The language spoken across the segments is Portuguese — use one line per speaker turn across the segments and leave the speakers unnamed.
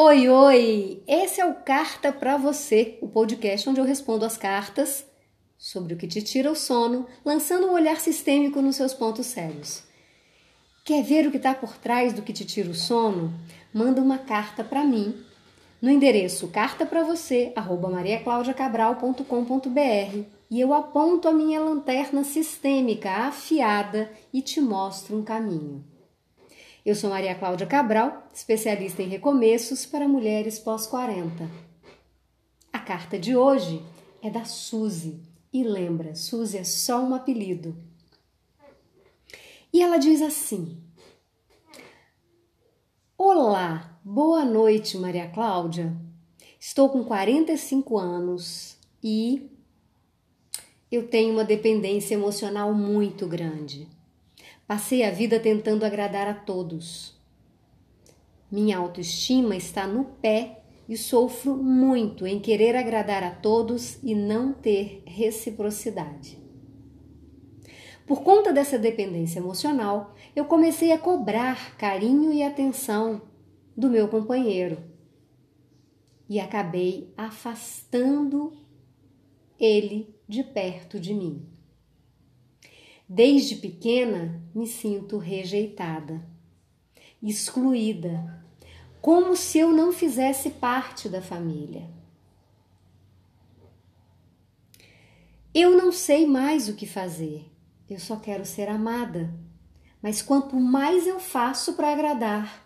Oi, oi! Esse é o Carta para Você, o podcast onde eu respondo as cartas sobre o que te tira o sono, lançando um olhar sistêmico nos seus pontos sérios. Quer ver o que está por trás do que te tira o sono? Manda uma carta para mim no endereço cartapravocê@mariaclaudiacabral.com.br e eu aponto a minha lanterna sistêmica afiada e te mostro um caminho. Eu sou Maria Cláudia Cabral, especialista em recomeços para mulheres pós-40. A carta de hoje é da Suzy. E lembra, Suzy é só um apelido. E ela diz assim: Olá, boa noite, Maria Cláudia. Estou com 45 anos e eu tenho uma dependência emocional muito grande. Passei a vida tentando agradar a todos. Minha autoestima está no pé e sofro muito em querer agradar a todos e não ter reciprocidade. Por conta dessa dependência emocional, eu comecei a cobrar carinho e atenção do meu companheiro e acabei afastando ele de perto de mim. Desde pequena me sinto rejeitada, excluída, como se eu não fizesse parte da família. Eu não sei mais o que fazer, eu só quero ser amada. Mas quanto mais eu faço para agradar,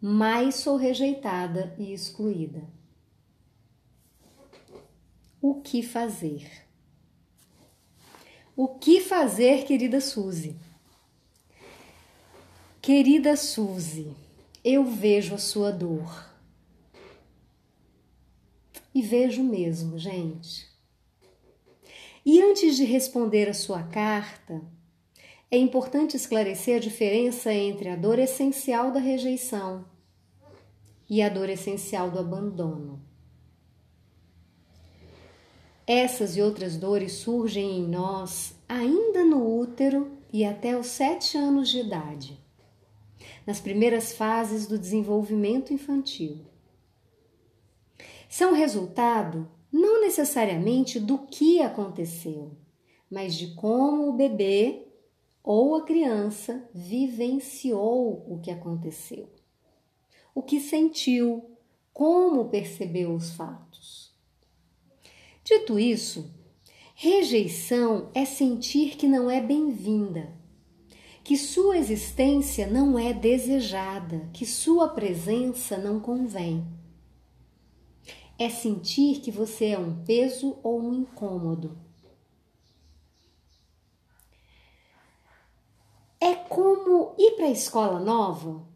mais sou rejeitada e excluída. O que fazer? O que fazer, querida Suzy? Querida Suzy, eu vejo a sua dor. E vejo mesmo, gente. E antes de responder a sua carta, é importante esclarecer a diferença entre a dor essencial da rejeição e a dor essencial do abandono. Essas e outras dores surgem em nós ainda no útero e até os sete anos de idade, nas primeiras fases do desenvolvimento infantil. São resultado não necessariamente do que aconteceu, mas de como o bebê ou a criança vivenciou o que aconteceu, o que sentiu, como percebeu os fatos. Dito isso, rejeição é sentir que não é bem-vinda, que sua existência não é desejada, que sua presença não convém. É sentir que você é um peso ou um incômodo. É como ir para a escola nova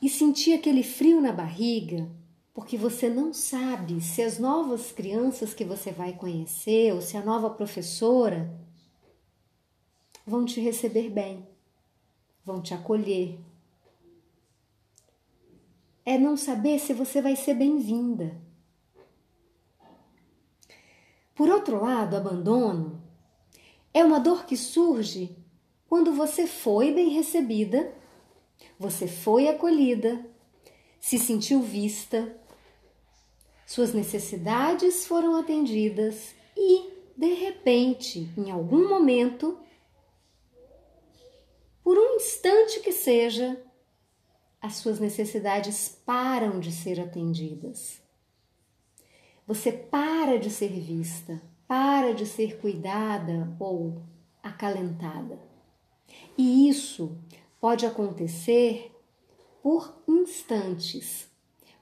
e sentir aquele frio na barriga porque você não sabe se as novas crianças que você vai conhecer ou se a nova professora vão te receber bem, vão te acolher. É não saber se você vai ser bem-vinda. Por outro lado, abandono é uma dor que surge quando você foi bem recebida, você foi acolhida, se sentiu vista, suas necessidades foram atendidas e, de repente, em algum momento, por um instante que seja, as suas necessidades param de ser atendidas. Você para de ser vista, para de ser cuidada ou acalentada. E isso pode acontecer por instantes,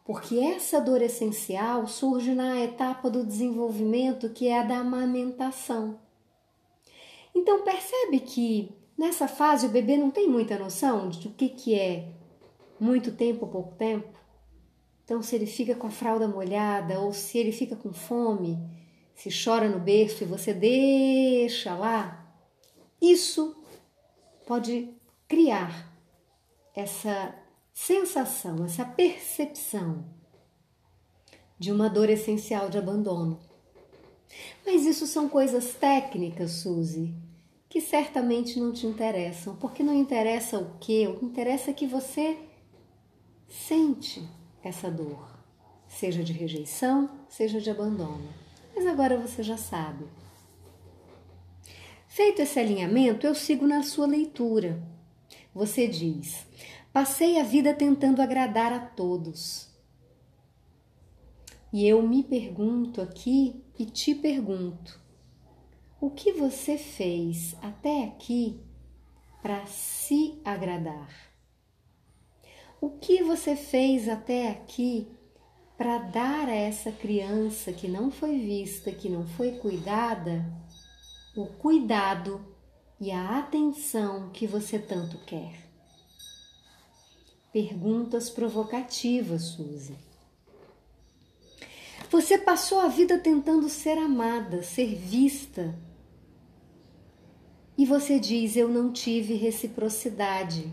porque essa dor essencial surge na etapa do desenvolvimento que é a da amamentação. Então percebe que nessa fase o bebê não tem muita noção de o que, que é muito tempo ou pouco tempo. Então, se ele fica com a fralda molhada ou se ele fica com fome, se chora no berço e você deixa lá, isso pode criar essa sensação, essa percepção de uma dor essencial de abandono. Mas isso são coisas técnicas, Suzy, que certamente não te interessam, porque não interessa o que, o que interessa é que você sente essa dor, seja de rejeição, seja de abandono. Mas agora você já sabe. Feito esse alinhamento, eu sigo na sua leitura. Você diz: Passei a vida tentando agradar a todos. E eu me pergunto aqui e te pergunto: o que você fez até aqui para se agradar? O que você fez até aqui para dar a essa criança que não foi vista, que não foi cuidada, o cuidado e a atenção que você tanto quer? Perguntas provocativas, Suzy. Você passou a vida tentando ser amada, ser vista. E você diz: Eu não tive reciprocidade.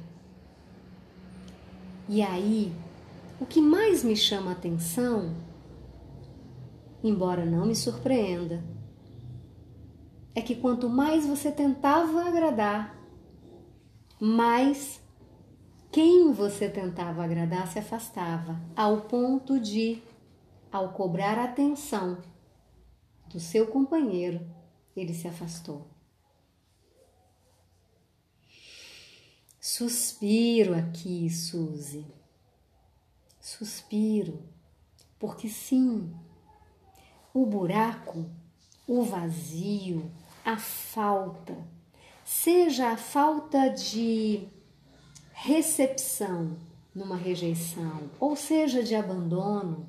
E aí, o que mais me chama a atenção, embora não me surpreenda, é que quanto mais você tentava agradar, mais quem você tentava agradar se afastava, ao ponto de ao cobrar atenção do seu companheiro, ele se afastou. Suspiro aqui, Suzy. Suspiro, porque sim, o buraco, o vazio, a falta, seja a falta de recepção numa rejeição, ou seja, de abandono,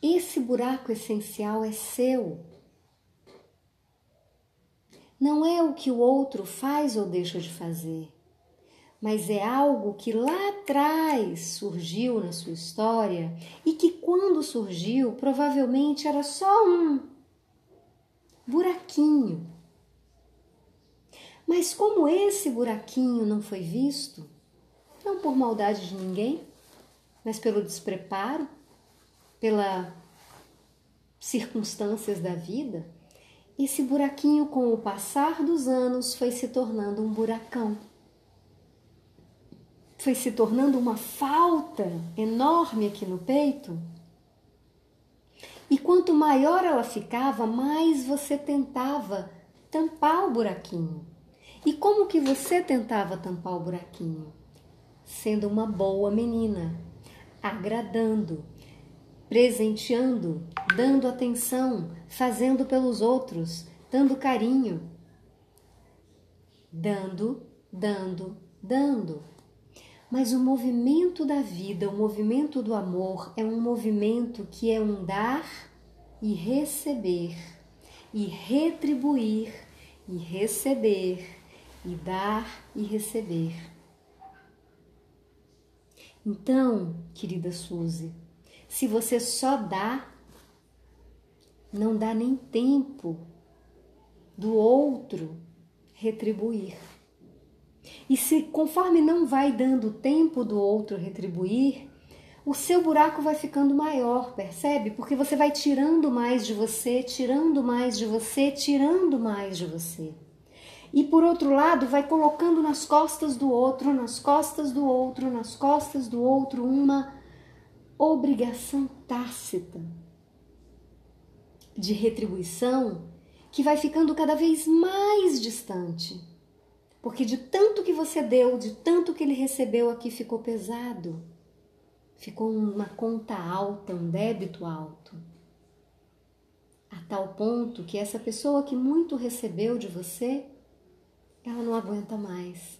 esse buraco essencial é seu. Não é o que o outro faz ou deixa de fazer, mas é algo que lá atrás surgiu na sua história e que, quando surgiu, provavelmente era só um buraquinho. Mas, como esse buraquinho não foi visto, não por maldade de ninguém, mas pelo despreparo, pela circunstâncias da vida, esse buraquinho, com o passar dos anos, foi se tornando um buracão. Foi se tornando uma falta enorme aqui no peito. E quanto maior ela ficava, mais você tentava tampar o buraquinho. E como que você tentava tampar o buraquinho? Sendo uma boa menina, agradando, presenteando, dando atenção, fazendo pelos outros, dando carinho. Dando, dando, dando. Mas o movimento da vida, o movimento do amor, é um movimento que é um dar e receber, e retribuir e receber, e dar e receber. Então, querida Suzy, se você só dá, não dá nem tempo do outro retribuir. E se conforme não vai dando tempo do outro retribuir, o seu buraco vai ficando maior, percebe? Porque você vai tirando mais de você, tirando mais de você, tirando mais de você. E por outro lado, vai colocando nas costas do outro, nas costas do outro, nas costas do outro uma obrigação tácita de retribuição que vai ficando cada vez mais distante. Porque de tanto que você deu, de tanto que ele recebeu aqui, ficou pesado. Ficou uma conta alta, um débito alto. A tal ponto que essa pessoa que muito recebeu de você, ela não aguenta mais.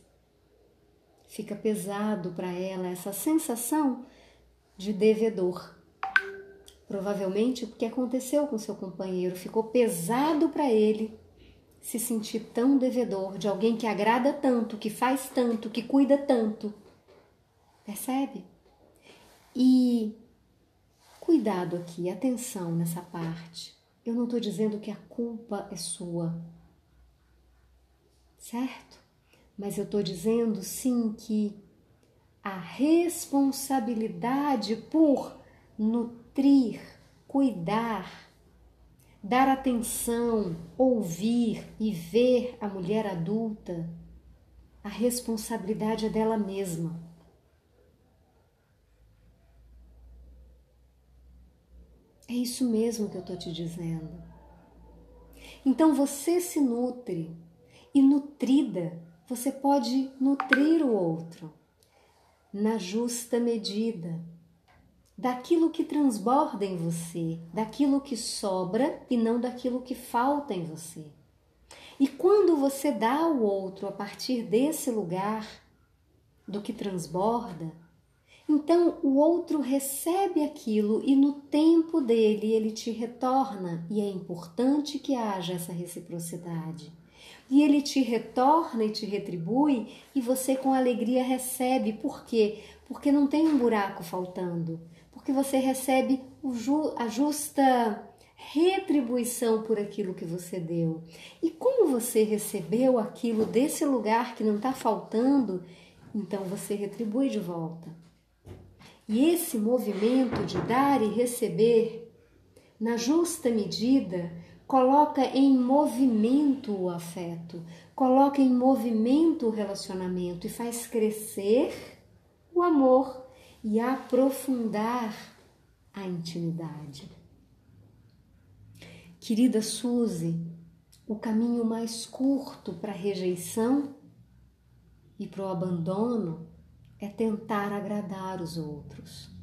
Fica pesado para ela essa sensação de devedor. Provavelmente o que aconteceu com seu companheiro ficou pesado para ele se sentir tão devedor de alguém que agrada tanto, que faz tanto, que cuida tanto. Percebe? E cuidado aqui, atenção nessa parte. Eu não estou dizendo que a culpa é sua, certo? Mas eu estou dizendo sim que a responsabilidade por nutrir, cuidar, dar atenção, ouvir e ver a mulher adulta, a responsabilidade é dela mesma. É isso mesmo que eu estou te dizendo. Então você se nutre e nutrida, você pode nutrir o outro na justa medida daquilo que transborda em você, daquilo que sobra e não daquilo que falta em você. E quando você dá ao outro a partir desse lugar, do que transborda, então o outro recebe aquilo e no tempo dele ele te retorna, e é importante que haja essa reciprocidade. E ele te retorna e te retribui, e você com alegria recebe. Por quê? Porque não tem um buraco faltando. Porque você recebe a justa retribuição por aquilo que você deu. E como você recebeu aquilo desse lugar que não está faltando, então você retribui de volta. E esse movimento de dar e receber, na justa medida, coloca em movimento o afeto, coloca em movimento o relacionamento e faz crescer o amor e aprofundar a intimidade. Querida Suzy, o caminho mais curto para a rejeição e para o abandono é tentar agradar os outros.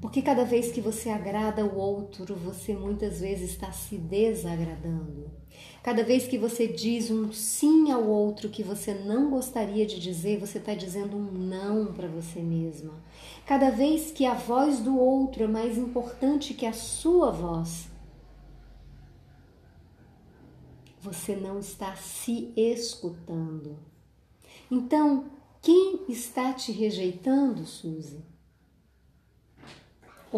Porque cada vez que você agrada o outro, você muitas vezes está se desagradando. Cada vez que você diz um sim ao outro que você não gostaria de dizer, você está dizendo um não para você mesma. Cada vez que a voz do outro é mais importante que a sua voz, você não está se escutando. Então, quem está te rejeitando, Suzy?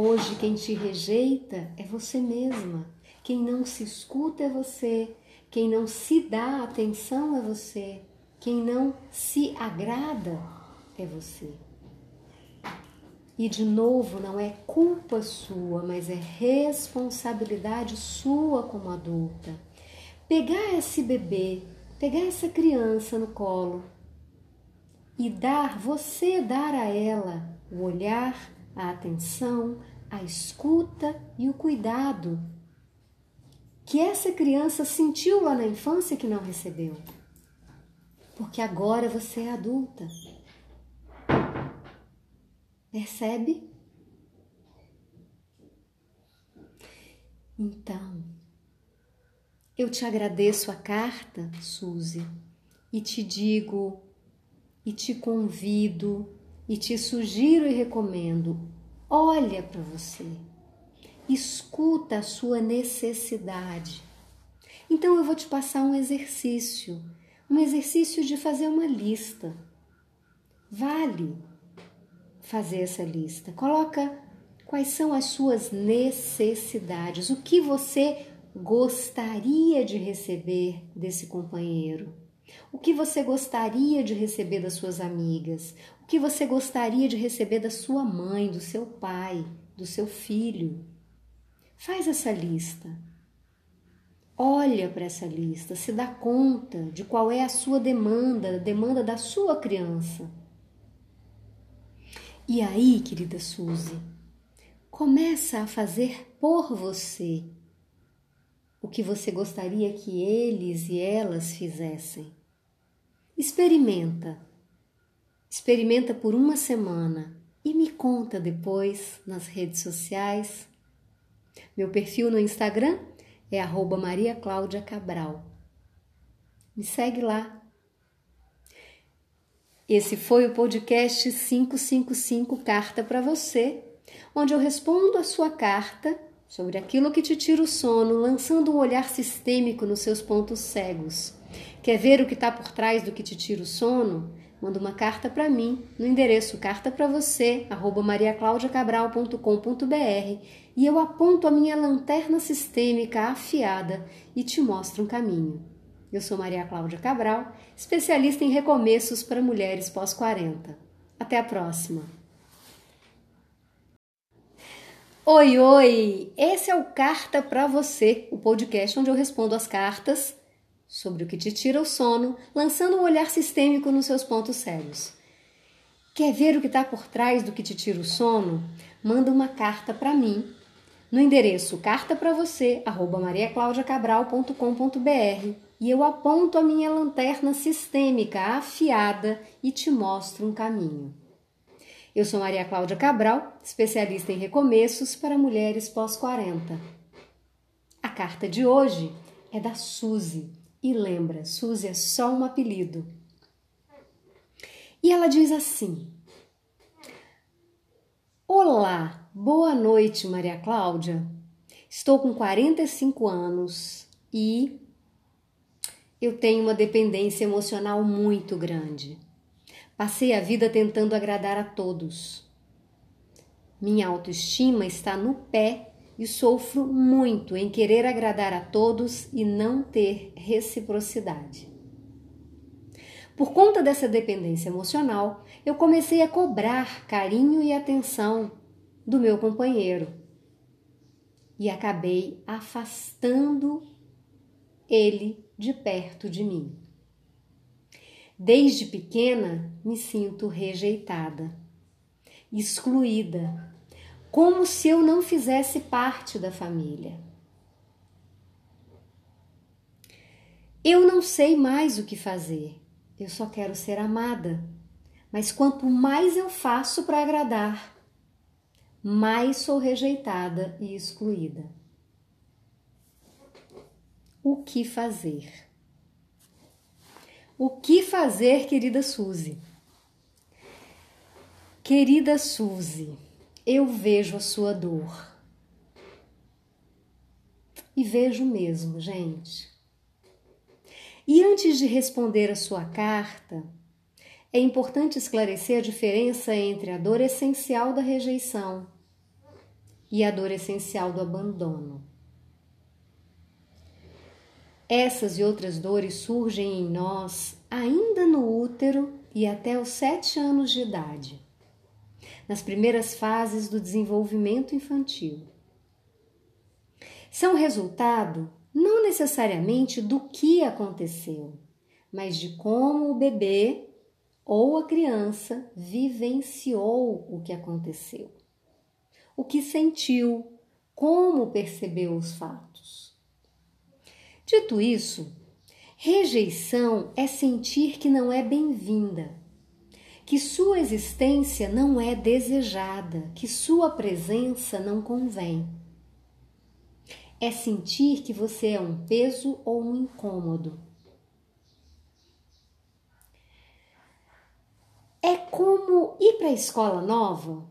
Hoje, quem te rejeita é você mesma. Quem não se escuta é você. Quem não se dá atenção é você. Quem não se agrada é você. E de novo, não é culpa sua, mas é responsabilidade sua como adulta. Pegar esse bebê, pegar essa criança no colo e dar, você dar a ela o olhar, a atenção, a escuta e o cuidado que essa criança sentiu lá na infância que não recebeu. Porque agora você é adulta. Percebe? Então, eu te agradeço a carta, Suzy, e te digo e te convido e te sugiro e recomendo: olha para você, escuta a sua necessidade. Então eu vou te passar um exercício, um exercício de fazer uma lista. Vale fazer essa lista. Coloca quais são as suas necessidades, o que você gostaria de receber desse companheiro o que você gostaria de receber das suas amigas? Que você gostaria de receber da sua mãe, do seu pai, do seu filho? Faz essa lista. Olha para essa lista, se dá conta de qual é a sua demanda, a demanda da sua criança. E aí, querida Suzy, começa a fazer por você o que você gostaria que eles e elas fizessem. Experimenta. Experimenta por uma semana e me conta depois nas redes sociais. Meu perfil no Instagram é Maria Cláudia Cabral. Me segue lá. Esse foi o podcast 555 Carta para você, onde eu respondo a sua carta sobre aquilo que te tira o sono, lançando um olhar sistêmico nos seus pontos cegos. Quer ver o que está por trás do que te tira o sono? Manda uma carta para mim no endereço carta para você mariaclaudiacabral.com.br e eu aponto a minha lanterna sistêmica afiada e te mostro um caminho. Eu sou Maria Cláudia Cabral, especialista em recomeços para mulheres pós-40. Até a próxima! Oi, oi! Esse é o Carta para Você, o podcast onde eu respondo as cartas sobre o que te tira o sono, lançando um olhar sistêmico nos seus pontos cegos. Quer ver o que está por trás do que te tira o sono? Manda uma carta para mim no endereço carta para você mariaclaudiacabral.com.br e eu aponto a minha lanterna sistêmica afiada e te mostro um caminho. Eu sou Maria Cláudia Cabral, especialista em recomeços para mulheres pós-40. A carta de hoje é da Suzy. E lembra, Suzy é só um apelido. E ela diz assim: Olá, boa noite, Maria Cláudia. Estou com 45 anos e eu tenho uma dependência emocional muito grande. Passei a vida tentando agradar a todos. Minha autoestima está no pé e sofro muito em querer agradar a todos e não ter reciprocidade. Por conta dessa dependência emocional, eu comecei a cobrar carinho e atenção do meu companheiro e acabei afastando ele de perto de mim. Desde pequena me sinto rejeitada, excluída, como se eu não fizesse parte da família. Eu não sei mais o que fazer, eu só quero ser amada. Mas quanto mais eu faço para agradar, mais sou rejeitada e excluída o que fazer. O que fazer, querida Suzy? Querida Suzy, eu vejo a sua dor. E vejo mesmo, gente. E antes de responder a sua carta, é importante esclarecer a diferença entre a dor essencial da rejeição e a dor essencial do abandono. Essas e outras dores surgem em nós ainda no útero e até os sete anos de idade, nas primeiras fases do desenvolvimento infantil. São resultado não necessariamente do que aconteceu, mas de como o bebê ou a criança vivenciou o que aconteceu, o que sentiu, como percebeu os fatos. Dito isso, rejeição é sentir que não é bem-vinda, que sua existência não é desejada, que sua presença não convém. É sentir que você é um peso ou um incômodo. É como ir para a escola nova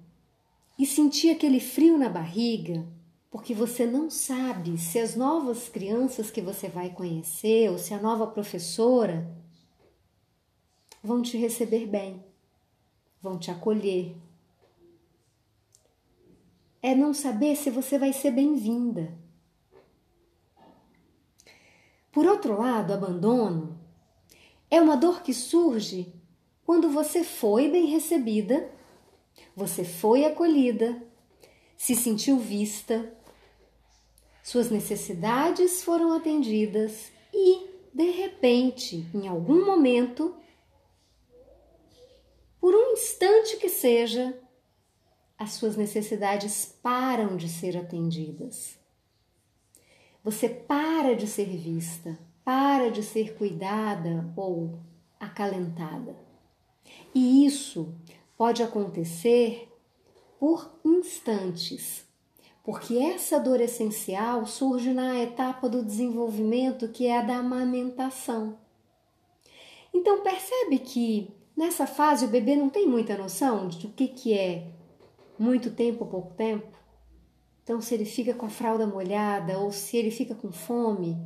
e sentir aquele frio na barriga porque você não sabe se as novas crianças que você vai conhecer ou se a nova professora vão te receber bem, vão te acolher. É não saber se você vai ser bem-vinda. Por outro lado, abandono é uma dor que surge quando você foi bem recebida, você foi acolhida, se sentiu vista, suas necessidades foram atendidas e, de repente, em algum momento, por um instante que seja, as suas necessidades param de ser atendidas. Você para de ser vista, para de ser cuidada ou acalentada. E isso pode acontecer por instantes porque essa dor essencial surge na etapa do desenvolvimento que é a da amamentação. Então percebe que nessa fase o bebê não tem muita noção de o que, que é muito tempo ou pouco tempo. Então, se ele fica com a fralda molhada ou se ele fica com fome,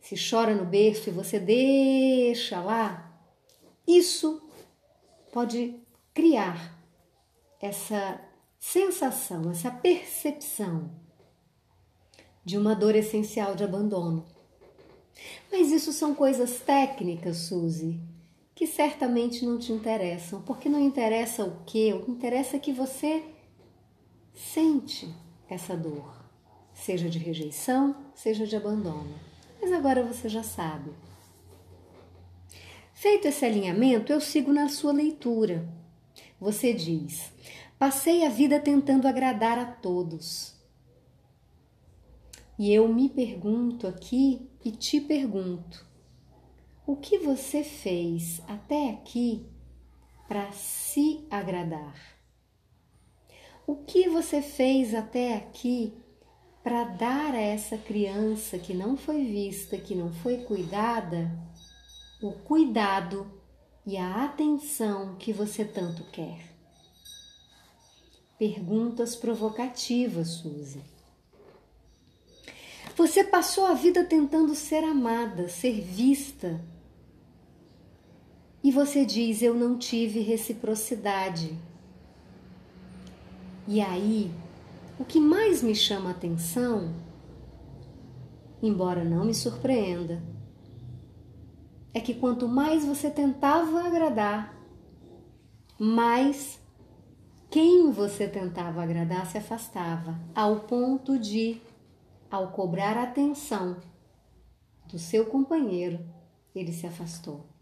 se chora no berço e você deixa lá, isso pode criar essa sensação, essa percepção de uma dor essencial de abandono. Mas isso são coisas técnicas, Suzy, que certamente não te interessam, porque não interessa o que, o que interessa é que você sente essa dor, seja de rejeição, seja de abandono. Mas agora você já sabe. Feito esse alinhamento, eu sigo na sua leitura. Você diz: Passei a vida tentando agradar a todos. E eu me pergunto aqui e te pergunto: o que você fez até aqui para se agradar? O que você fez até aqui para dar a essa criança que não foi vista, que não foi cuidada, o cuidado e a atenção que você tanto quer? Perguntas provocativas, Suzy. Você passou a vida tentando ser amada, ser vista. E você diz: Eu não tive reciprocidade. E aí, o que mais me chama a atenção, embora não me surpreenda, é que quanto mais você tentava agradar, mais quem você tentava agradar se afastava, ao ponto de ao cobrar atenção do seu companheiro, ele se afastou.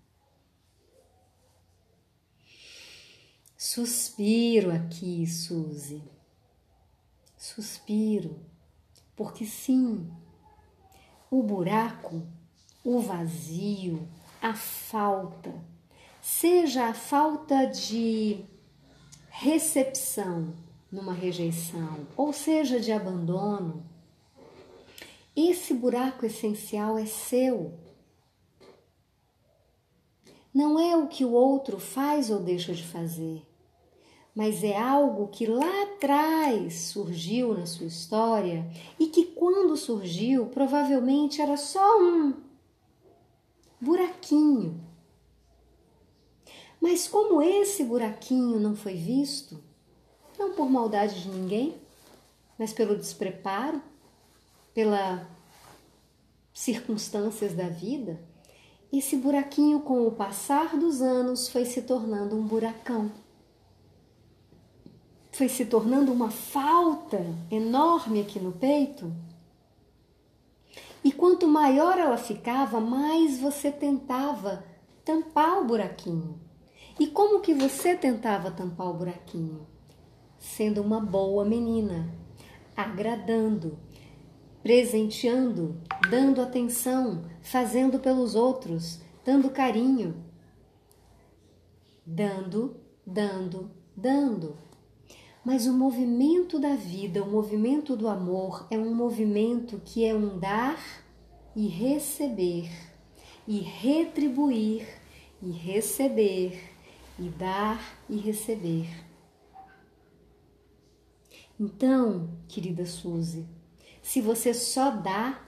Suspiro aqui, Suzy. Suspiro, porque sim, o buraco, o vazio, a falta, seja a falta de recepção numa rejeição, ou seja, de abandono, esse buraco essencial é seu. Não é o que o outro faz ou deixa de fazer, mas é algo que lá atrás surgiu na sua história e que, quando surgiu, provavelmente era só um buraquinho. Mas, como esse buraquinho não foi visto, não por maldade de ninguém, mas pelo despreparo, pela circunstâncias da vida, esse buraquinho, com o passar dos anos, foi se tornando um buracão. Foi se tornando uma falta enorme aqui no peito. E quanto maior ela ficava, mais você tentava tampar o buraquinho. E como que você tentava tampar o buraquinho? Sendo uma boa menina, agradando, presenteando, dando atenção, fazendo pelos outros, dando carinho. Dando, dando, dando. Mas o movimento da vida, o movimento do amor, é um movimento que é um dar e receber, e retribuir e receber, e dar e receber. Então, querida Suzy, se você só dá,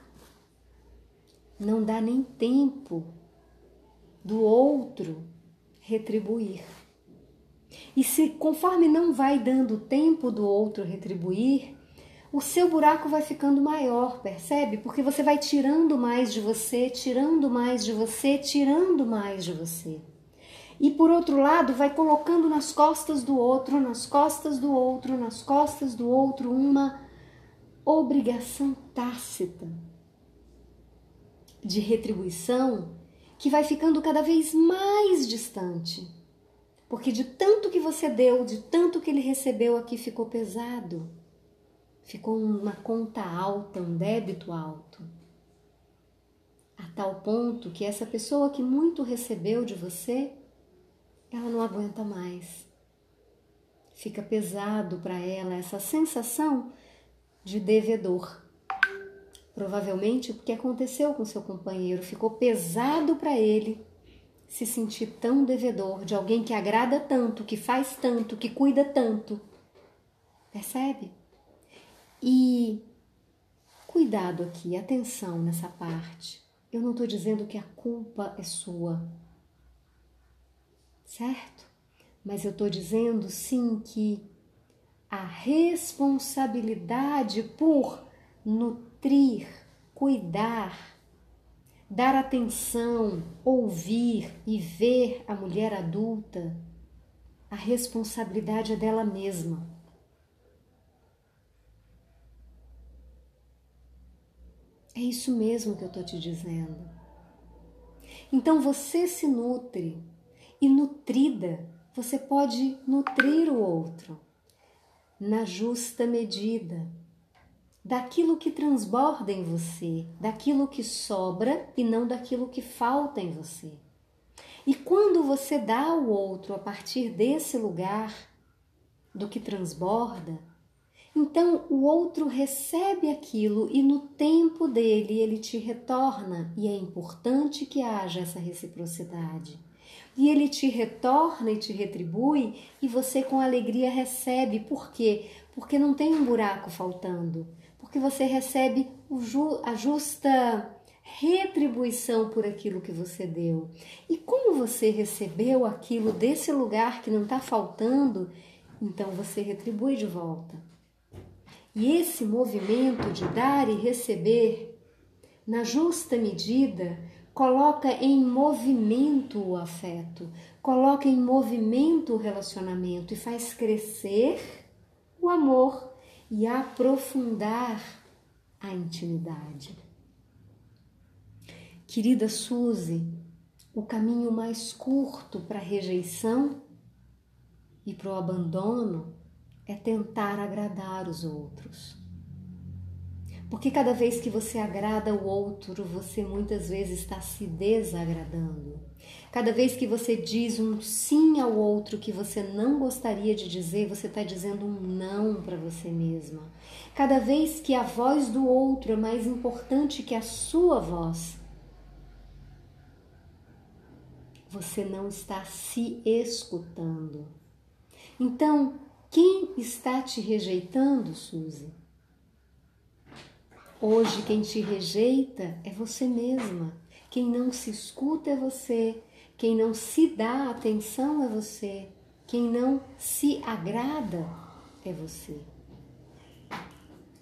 não dá nem tempo do outro retribuir. E se conforme não vai dando tempo do outro retribuir, o seu buraco vai ficando maior, percebe? Porque você vai tirando mais de você, tirando mais de você, tirando mais de você. E por outro lado, vai colocando nas costas do outro, nas costas do outro, nas costas do outro uma obrigação tácita de retribuição que vai ficando cada vez mais distante. Porque de tanto que você deu, de tanto que ele recebeu aqui, ficou pesado. Ficou uma conta alta, um débito alto. A tal ponto que essa pessoa que muito recebeu de você, ela não aguenta mais. Fica pesado para ela essa sensação de devedor. Provavelmente o que aconteceu com seu companheiro ficou pesado para ele se sentir tão devedor de alguém que agrada tanto, que faz tanto, que cuida tanto. Percebe? E cuidado aqui, atenção nessa parte. Eu não estou dizendo que a culpa é sua, certo? Mas eu estou dizendo sim que a responsabilidade por nutrir, cuidar, dar atenção, ouvir e ver a mulher adulta, a responsabilidade é dela mesma. É isso mesmo que eu estou te dizendo. Então você se nutre e nutrida, você pode nutrir o outro na justa medida, daquilo que transborda em você, daquilo que sobra e não daquilo que falta em você. E quando você dá ao outro a partir desse lugar, do que transborda, então o outro recebe aquilo e no tempo dele ele te retorna, e é importante que haja essa reciprocidade. E ele te retorna e te retribui, e você com alegria recebe. Por quê? Porque não tem um buraco faltando. Porque você recebe a justa retribuição por aquilo que você deu. E como você recebeu aquilo desse lugar que não está faltando, então você retribui de volta. E esse movimento de dar e receber, na justa medida, coloca em movimento o afeto, coloca em movimento o relacionamento e faz crescer o amor e aprofundar a intimidade. Querida Suzy, o caminho mais curto para a rejeição e para o abandono é tentar agradar os outros. Porque cada vez que você agrada o outro, você muitas vezes está se desagradando. Cada vez que você diz um sim ao outro que você não gostaria de dizer, você está dizendo um não para você mesma. Cada vez que a voz do outro é mais importante que a sua voz, você não está se escutando. Então, quem está te rejeitando, Suzy? Hoje, quem te rejeita é você mesma. Quem não se escuta é você. Quem não se dá atenção é você. Quem não se agrada é você.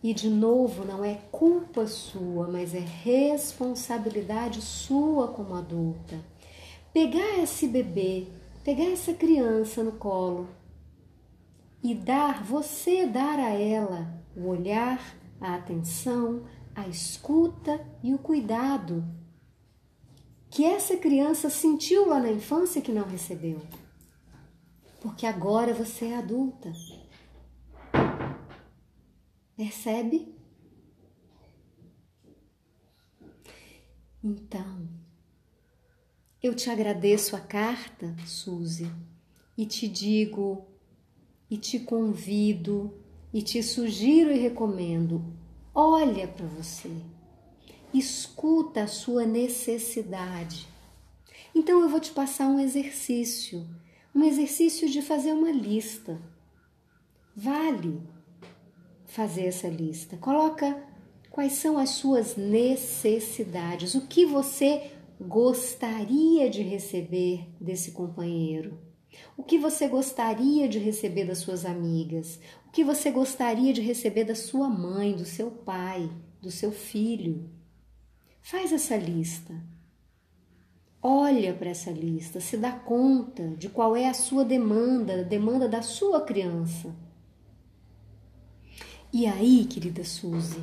E de novo, não é culpa sua, mas é responsabilidade sua como adulta. Pegar esse bebê, pegar essa criança no colo e dar, você dar a ela o olhar, a atenção, a escuta e o cuidado que essa criança sentiu lá na infância que não recebeu. Porque agora você é adulta. Percebe? Então, eu te agradeço a carta, Suzy, e te digo e te convido e te sugiro e recomendo: olha para você, escuta a sua necessidade. Então eu vou te passar um exercício, um exercício de fazer uma lista. Vale fazer essa lista. Coloca quais são as suas necessidades, o que você gostaria de receber desse companheiro o que você gostaria de receber das suas amigas? O que você gostaria de receber da sua mãe, do seu pai, do seu filho? Faz essa lista. Olha para essa lista, se dá conta de qual é a sua demanda, a demanda da sua criança. E aí, querida Suzy,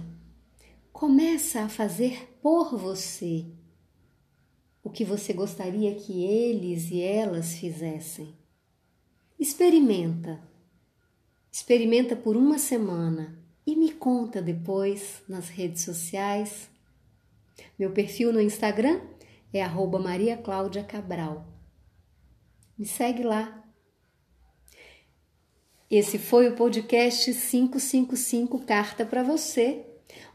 começa a fazer por você o que você gostaria que eles e elas fizessem. Experimenta. Experimenta por uma semana e me conta depois nas redes sociais. Meu perfil no Instagram é Maria Cláudia Cabral. Me segue lá. Esse foi o podcast 555 Carta para você,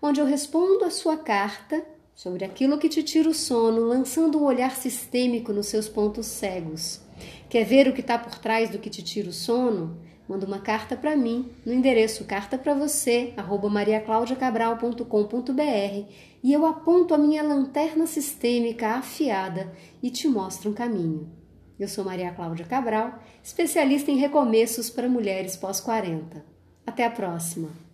onde eu respondo a sua carta sobre aquilo que te tira o sono, lançando um olhar sistêmico nos seus pontos cegos. Quer ver o que está por trás do que te tira o sono? Manda uma carta para mim no endereço carta para você mariaclaudiacabral.com.br e eu aponto a minha lanterna sistêmica afiada e te mostro um caminho. Eu sou Maria Cláudia Cabral, especialista em recomeços para mulheres pós 40. Até a próxima.